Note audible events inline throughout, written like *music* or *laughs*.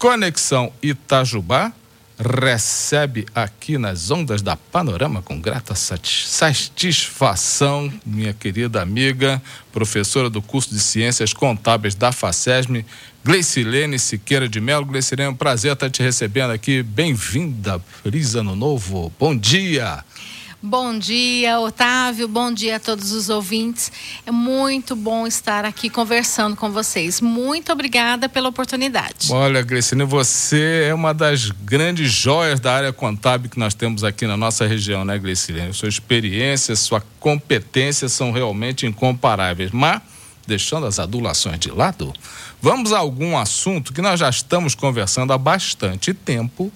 Conexão Itajubá recebe aqui nas ondas da Panorama com grata satisfação minha querida amiga, professora do curso de Ciências Contábeis da FACESM, Gleicilene Siqueira de Melo. Gleicilene, é um prazer estar te recebendo aqui. Bem-vinda, feliz ano novo. Bom dia. Bom dia, Otávio. Bom dia a todos os ouvintes. É muito bom estar aqui conversando com vocês. Muito obrigada pela oportunidade. Olha, Grecine, você é uma das grandes joias da área contábil que nós temos aqui na nossa região, né, Grecine? Sua experiência, sua competência são realmente incomparáveis. Mas, deixando as adulações de lado, vamos a algum assunto que nós já estamos conversando há bastante tempo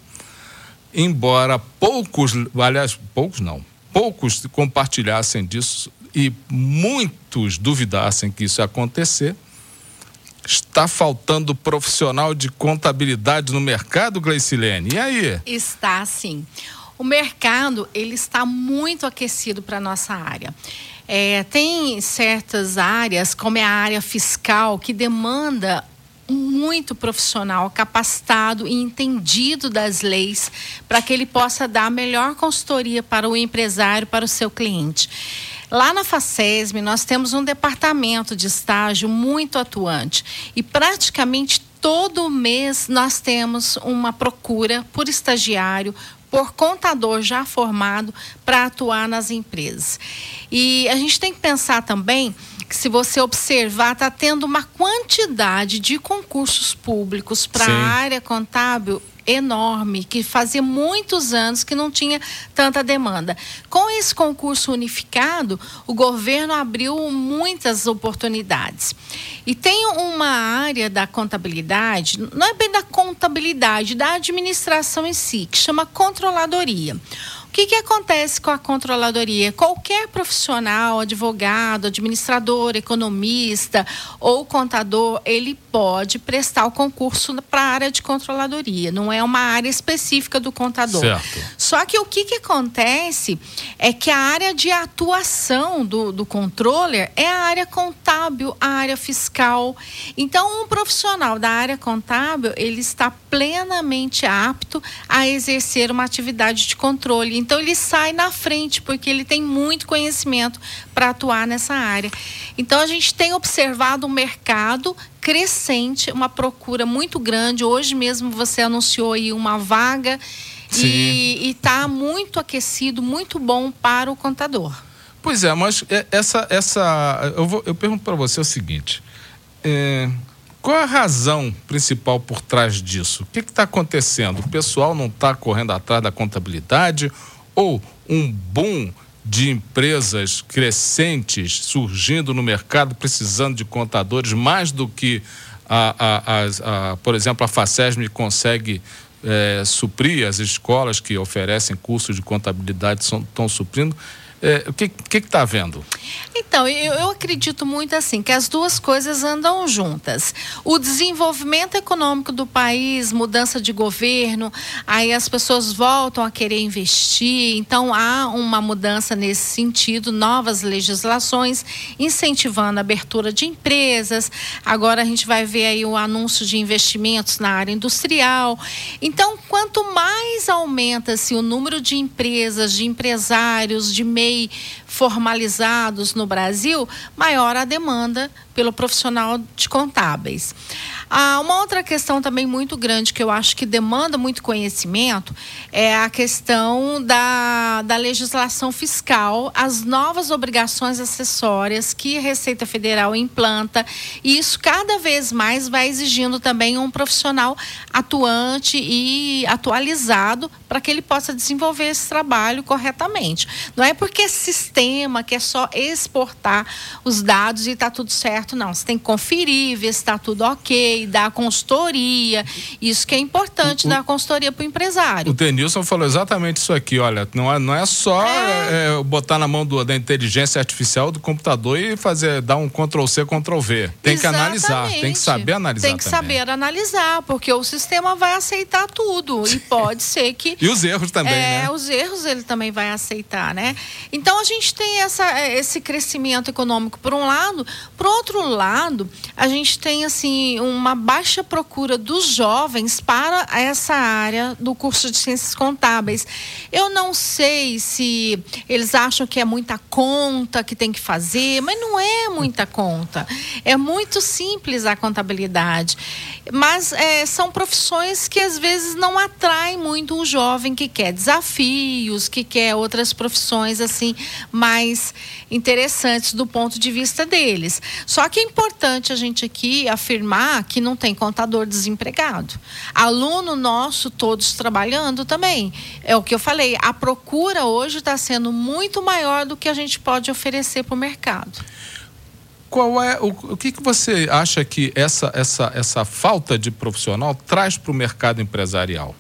embora poucos, aliás, poucos não, poucos compartilhassem disso e muitos duvidassem que isso ia acontecer, está faltando profissional de contabilidade no mercado, Gleicilene. E aí? Está sim. O mercado ele está muito aquecido para nossa área. É, tem certas áreas, como é a área fiscal, que demanda muito profissional, capacitado e entendido das leis, para que ele possa dar a melhor consultoria para o empresário, para o seu cliente. Lá na FACESM, nós temos um departamento de estágio muito atuante e praticamente todo mês nós temos uma procura por estagiário, por contador já formado para atuar nas empresas. E a gente tem que pensar também que se você observar, está tendo uma quantidade de concursos públicos para a área contábil enorme, que fazia muitos anos que não tinha tanta demanda. Com esse concurso unificado, o governo abriu muitas oportunidades. E tem uma área da contabilidade, não é bem da contabilidade, da administração em si, que chama controladoria que, que acontece com a controladoria? Qualquer profissional, advogado, administrador, economista ou contador, ele pode prestar o concurso para a área de controladoria. Não é uma área específica do contador. Certo. Só que o que, que acontece é que a área de atuação do, do controller é a área contábil, a área fiscal. Então, um profissional da área contábil, ele está plenamente apto a exercer uma atividade de controle então ele sai na frente porque ele tem muito conhecimento para atuar nessa área. Então a gente tem observado um mercado crescente, uma procura muito grande. Hoje mesmo você anunciou aí uma vaga Sim. e está muito aquecido, muito bom para o contador. Pois é, mas é, essa, essa, eu, vou, eu pergunto para você o seguinte: é, qual a razão principal por trás disso? O que está acontecendo? O pessoal não está correndo atrás da contabilidade ou um boom de empresas crescentes surgindo no mercado, precisando de contadores, mais do que, a, a, a, por exemplo, a FACESM consegue é, suprir, as escolas que oferecem cursos de contabilidade estão suprindo. É, o que está havendo? Então, eu, eu, acredito muito assim, que as duas coisas andam juntas. O desenvolvimento econômico do país, mudança de governo, aí as pessoas voltam a querer investir, então há uma mudança nesse sentido, novas legislações incentivando a abertura de empresas. Agora a gente vai ver aí o anúncio de investimentos na área industrial. Então, quanto mais aumenta-se o número de empresas, de empresários, de meios formalizados no Brasil, maior a demanda pelo profissional de contábeis. Ah, uma outra questão também muito grande que eu acho que demanda muito conhecimento é a questão da, da legislação fiscal, as novas obrigações acessórias que a Receita Federal implanta, e isso cada vez mais vai exigindo também um profissional atuante e atualizado para que ele possa desenvolver esse trabalho corretamente. Não é porque é sistema que é só exportar os dados e está tudo certo, não. Você tem que conferir, ver se está tudo ok, dar consultoria. Isso que é importante, o, dar consultoria para o empresário. O Denilson falou exatamente isso aqui, olha, não é, não é só é... É, botar na mão do, da inteligência artificial do computador e fazer, dar um Ctrl C, Ctrl V. Tem exatamente. que analisar, tem que saber analisar. Tem que também. saber analisar, porque o sistema vai aceitar tudo. E pode ser que *laughs* e os erros também, é, né? os erros ele também vai aceitar, né? Então a gente tem essa, é, esse crescimento econômico por um lado, por outro lado, a gente tem assim uma baixa procura dos jovens para essa área do curso de ciências contábeis. Eu não sei se eles acham que é muita conta que tem que fazer, mas não é muita conta. É muito simples a contabilidade. Mas é, são profissões que às vezes não atraem muito o jovem que quer desafios, que quer outras profissões assim mais interessantes do ponto de vista deles. Só que é importante a gente aqui afirmar que não tem contador desempregado. Aluno nosso, todos trabalhando também. É o que eu falei, a procura hoje está sendo muito maior do que a gente pode oferecer para o mercado qual é o, o que, que você acha que essa, essa, essa falta de profissional traz para o mercado empresarial?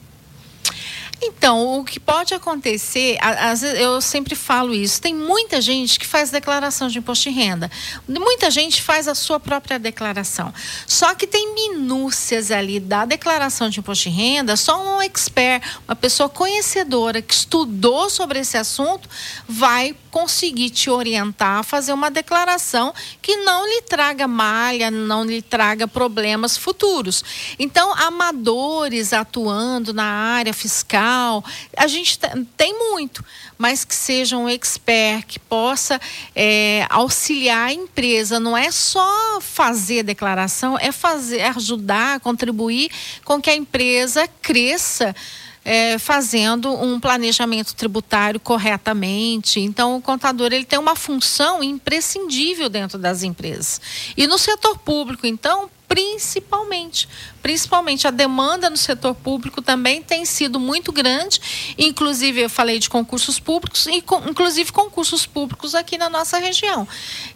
Então, o que pode acontecer, às vezes eu sempre falo isso, tem muita gente que faz declaração de imposto de renda. Muita gente faz a sua própria declaração. Só que tem minúcias ali da declaração de imposto de renda, só um expert, uma pessoa conhecedora que estudou sobre esse assunto, vai conseguir te orientar a fazer uma declaração que não lhe traga malha, não lhe traga problemas futuros. Então, amadores atuando na área fiscal, a gente tem muito, mas que seja um expert, que possa é, auxiliar a empresa. Não é só fazer declaração, é fazer, ajudar, contribuir com que a empresa cresça é, fazendo um planejamento tributário corretamente. Então, o contador ele tem uma função imprescindível dentro das empresas. E no setor público, então, principalmente. Principalmente a demanda no setor público também tem sido muito grande. Inclusive, eu falei de concursos públicos, e inclusive concursos públicos aqui na nossa região.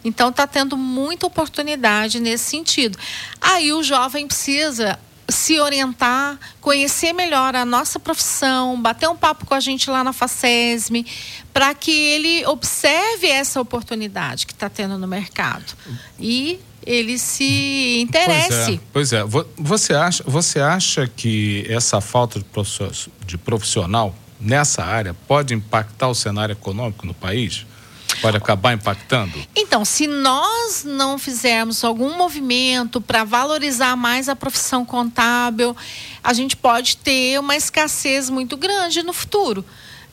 Então, está tendo muita oportunidade nesse sentido. Aí o jovem precisa se orientar, conhecer melhor a nossa profissão, bater um papo com a gente lá na FACESM, para que ele observe essa oportunidade que está tendo no mercado e ele se interesse. Pois é, pois é. Você, acha, você acha que essa falta de profissional nessa área pode impactar o cenário econômico no país? pode acabar impactando? Então, se nós não fizermos algum movimento para valorizar mais a profissão contábil, a gente pode ter uma escassez muito grande no futuro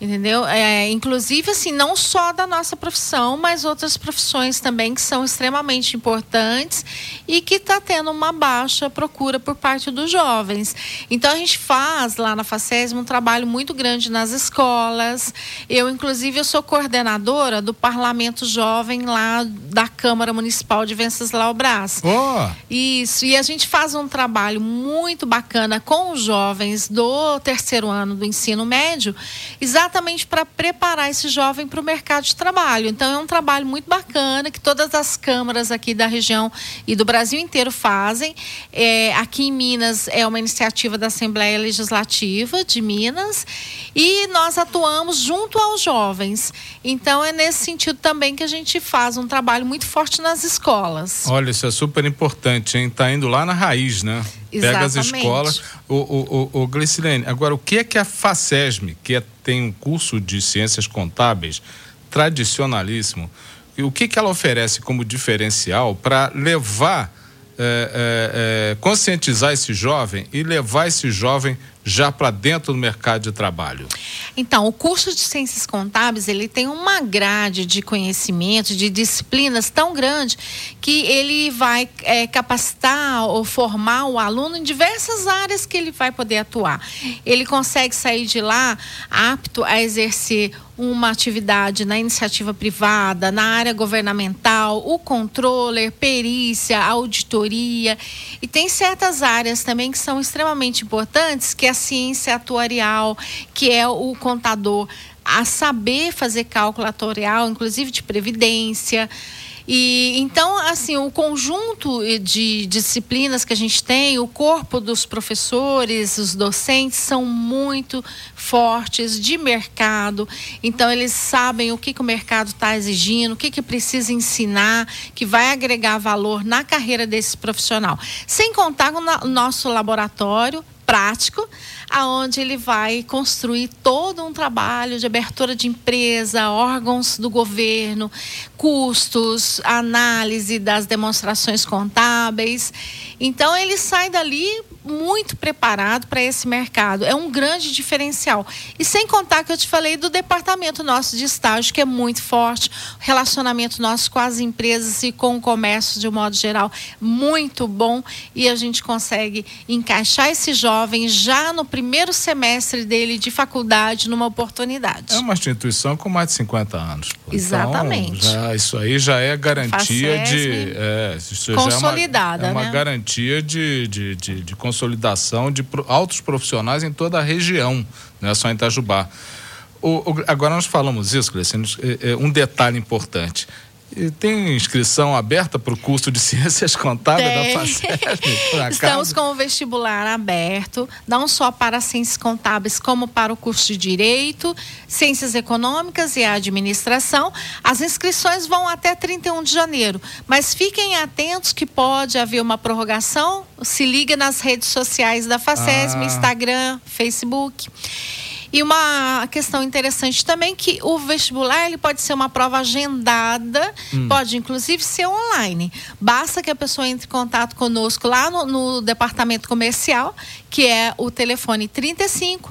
entendeu? É, inclusive, assim, não só da nossa profissão, mas outras profissões também que são extremamente importantes e que está tendo uma baixa procura por parte dos jovens. Então, a gente faz lá na FACESM um trabalho muito grande nas escolas. Eu, inclusive, eu sou coordenadora do Parlamento Jovem lá da Câmara Municipal de Venceslau Brás. Oh. Isso, e a gente faz um trabalho muito bacana com os jovens do terceiro ano do ensino médio, exatamente exatamente para preparar esse jovem para o mercado de trabalho. Então é um trabalho muito bacana que todas as câmaras aqui da região e do Brasil inteiro fazem. É, aqui em Minas é uma iniciativa da Assembleia Legislativa de Minas e nós atuamos junto aos jovens. Então é nesse sentido também que a gente faz um trabalho muito forte nas escolas. Olha, isso é super importante, hein? Tá indo lá na raiz, né? Pega as escolas. O, o, o, o Glicilene, agora o que é que a FACESM, que é, tem um curso de ciências contábeis tradicionalíssimo, o que, que ela oferece como diferencial para levar, é, é, conscientizar esse jovem e levar esse jovem já para dentro do mercado de trabalho? Então, o curso de Ciências Contábeis, ele tem uma grade de conhecimento, de disciplinas tão grande que ele vai é, capacitar ou formar o aluno em diversas áreas que ele vai poder atuar. Ele consegue sair de lá apto a exercer uma atividade na iniciativa privada, na área governamental, o controller, perícia, auditoria. E tem certas áreas também que são extremamente importantes, que é a ciência atuarial, que é o contador a saber fazer cálculo inclusive de previdência. E então, assim, o conjunto de disciplinas que a gente tem, o corpo dos professores, os docentes são muito fortes de mercado. Então, eles sabem o que, que o mercado está exigindo, o que, que precisa ensinar, que vai agregar valor na carreira desse profissional. Sem contar o nosso laboratório prático, aonde ele vai construir todo um trabalho de abertura de empresa, órgãos do governo, custos, análise das demonstrações contábeis. Então ele sai dali muito preparado para esse mercado. É um grande diferencial. E sem contar que eu te falei do departamento nosso de estágio, que é muito forte, relacionamento nosso com as empresas e com o comércio de um modo geral, muito bom. E a gente consegue encaixar esse jovem já no primeiro semestre dele de faculdade numa oportunidade. É uma instituição com mais de 50 anos. Pô. Exatamente. Então, já, isso aí já é garantia de. É, consolidada. é uma, é uma né? garantia de, de, de, de consolidação de altos profissionais em toda a região, não é só em Itajubá. O, o, agora nós falamos isso, Cleicinho, é, é, um detalhe importante. E tem inscrição aberta para o curso de *laughs* Ciências Contábeis tem. da FACESP? *laughs* Estamos com o vestibular aberto, não só para Ciências Contábeis, como para o curso de Direito, Ciências Econômicas e Administração. As inscrições vão até 31 de janeiro, mas fiquem atentos que pode haver uma prorrogação. Se liga nas redes sociais da FACESP, ah. Instagram, Facebook. E uma questão interessante também que o vestibular ele pode ser uma prova agendada, hum. pode inclusive ser online. Basta que a pessoa entre em contato conosco lá no, no departamento comercial, que é o telefone 35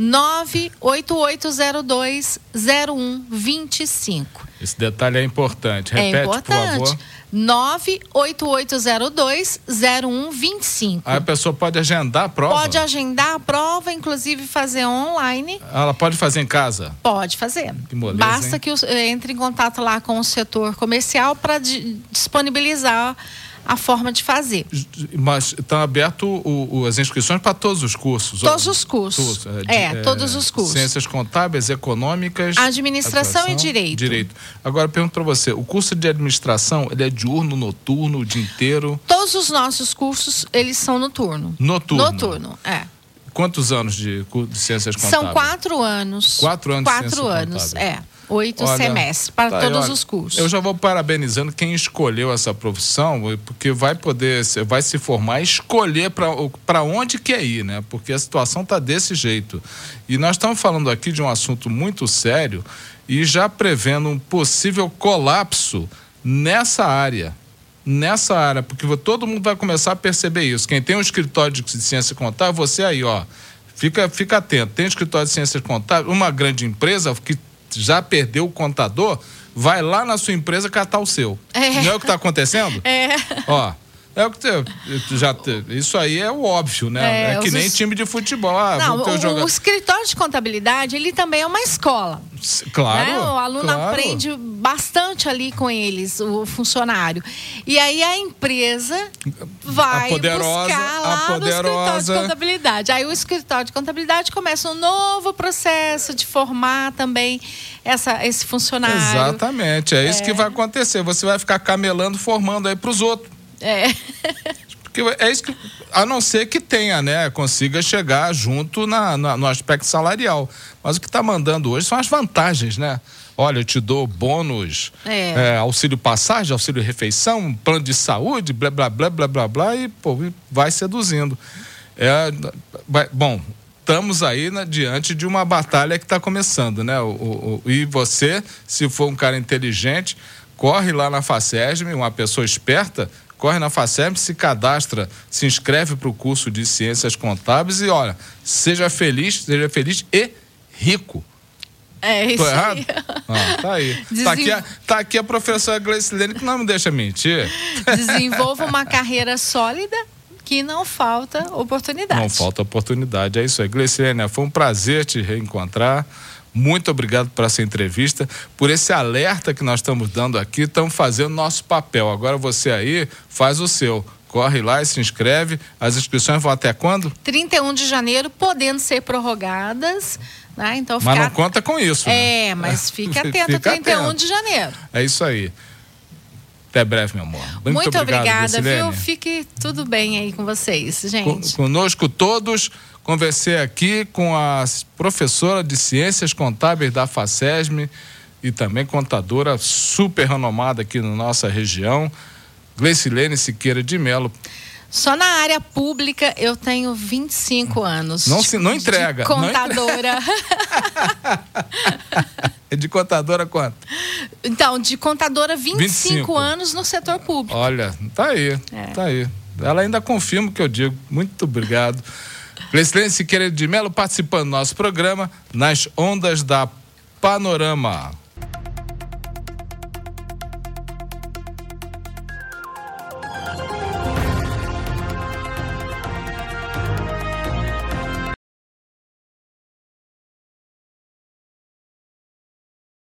988020125. Esse detalhe é importante. Repete, é importante. por favor. 988020125. Aí a pessoa pode agendar a prova? Pode agendar a prova, inclusive fazer online. Ela pode fazer em casa? Pode fazer. Que moleza, Basta hein? que entre em contato lá com o setor comercial para disponibilizar a forma de fazer. Mas está aberto o, o, as inscrições para todos os cursos? Todos os cursos. Todos, é, é, todos os cursos. Ciências contábeis, econômicas. Administração e direito. Direito. Agora pergunto para você, o curso de administração, ele é diurno, noturno, o dia inteiro? Todos os nossos cursos, eles são noturno. Noturno? Noturno, é. Quantos anos de, de ciências contábeis? São quatro anos. Quatro anos quatro anos, contábeis. é. Oito olha, semestres para tá, todos olha, os cursos. Eu já vou parabenizando quem escolheu essa profissão, porque vai poder, vai se formar e escolher para onde quer ir, né? Porque a situação está desse jeito. E nós estamos falando aqui de um assunto muito sério e já prevendo um possível colapso nessa área. Nessa área, porque todo mundo vai começar a perceber isso. Quem tem um escritório de ciência contábil, você aí, ó. Fica, fica atento. Tem um escritório de ciências contábeis, uma grande empresa que já perdeu o contador, vai lá na sua empresa catar o seu. É. Não é o que está acontecendo? É. Ó, é o que te, já te, isso aí é o óbvio, né? É, é que nem time de futebol. Ah, não, o, jogador... o, escritório de contabilidade ele também é uma escola. Claro. Né? O aluno claro. aprende bastante ali com eles, o funcionário. E aí a empresa vai a poderosa, buscar lá a poderosa... no escritório de contabilidade. Aí o escritório de contabilidade começa um novo processo de formar também essa, esse funcionário. Exatamente, é isso é. que vai acontecer. Você vai ficar camelando, formando aí para os outros. É. Porque é isso que, a não ser que tenha, né? Consiga chegar junto na, na no aspecto salarial. Mas o que está mandando hoje são as vantagens, né? Olha, eu te dou bônus, é. É, auxílio passagem, auxílio refeição, plano de saúde, blá, blá, blá, blá, blá, blá, e pô, vai seduzindo. É, vai, bom, estamos aí né, diante de uma batalha que está começando, né? O, o, o, e você, se for um cara inteligente, corre lá na FACESM, uma pessoa esperta, corre na FACESM, se cadastra, se inscreve para o curso de Ciências Contábeis e olha, seja feliz, seja feliz e rico. É isso Tô errado? *laughs* aí. Ah, tá aí. Desen... Tá, aqui a, tá aqui a professora Gleicilene que não me deixa mentir. Desenvolva uma carreira sólida que não falta oportunidade. Não falta oportunidade, é isso aí. Gleicilene, foi um prazer te reencontrar. Muito obrigado por essa entrevista, por esse alerta que nós estamos dando aqui. Estamos fazendo nosso papel. Agora você aí faz o seu. Corre lá e se inscreve. As inscrições vão até quando? 31 de janeiro, podendo ser prorrogadas. Né? Então, mas não conta com isso. É, né? mas fique *laughs* atento, fica 31 atento. de janeiro. É isso aí. Até breve, meu amor. Muito, Muito obrigado, obrigada, Lucilene. viu? Fique tudo bem aí com vocês, gente. Conosco todos. Conversei aqui com a professora de Ciências Contábeis da FACESM e também contadora super renomada aqui na nossa região, Gleicilene Siqueira de Melo. Só na área pública eu tenho 25 anos. Não, se, não entrega. De contadora. *laughs* É de contadora quanto? Então, de contadora 25, 25. anos no setor público. Olha, tá aí, é. tá aí. Ela ainda confirma o que eu digo. Muito obrigado. Gleicilene Siqueira de Melo participando do nosso programa nas ondas da Panorama.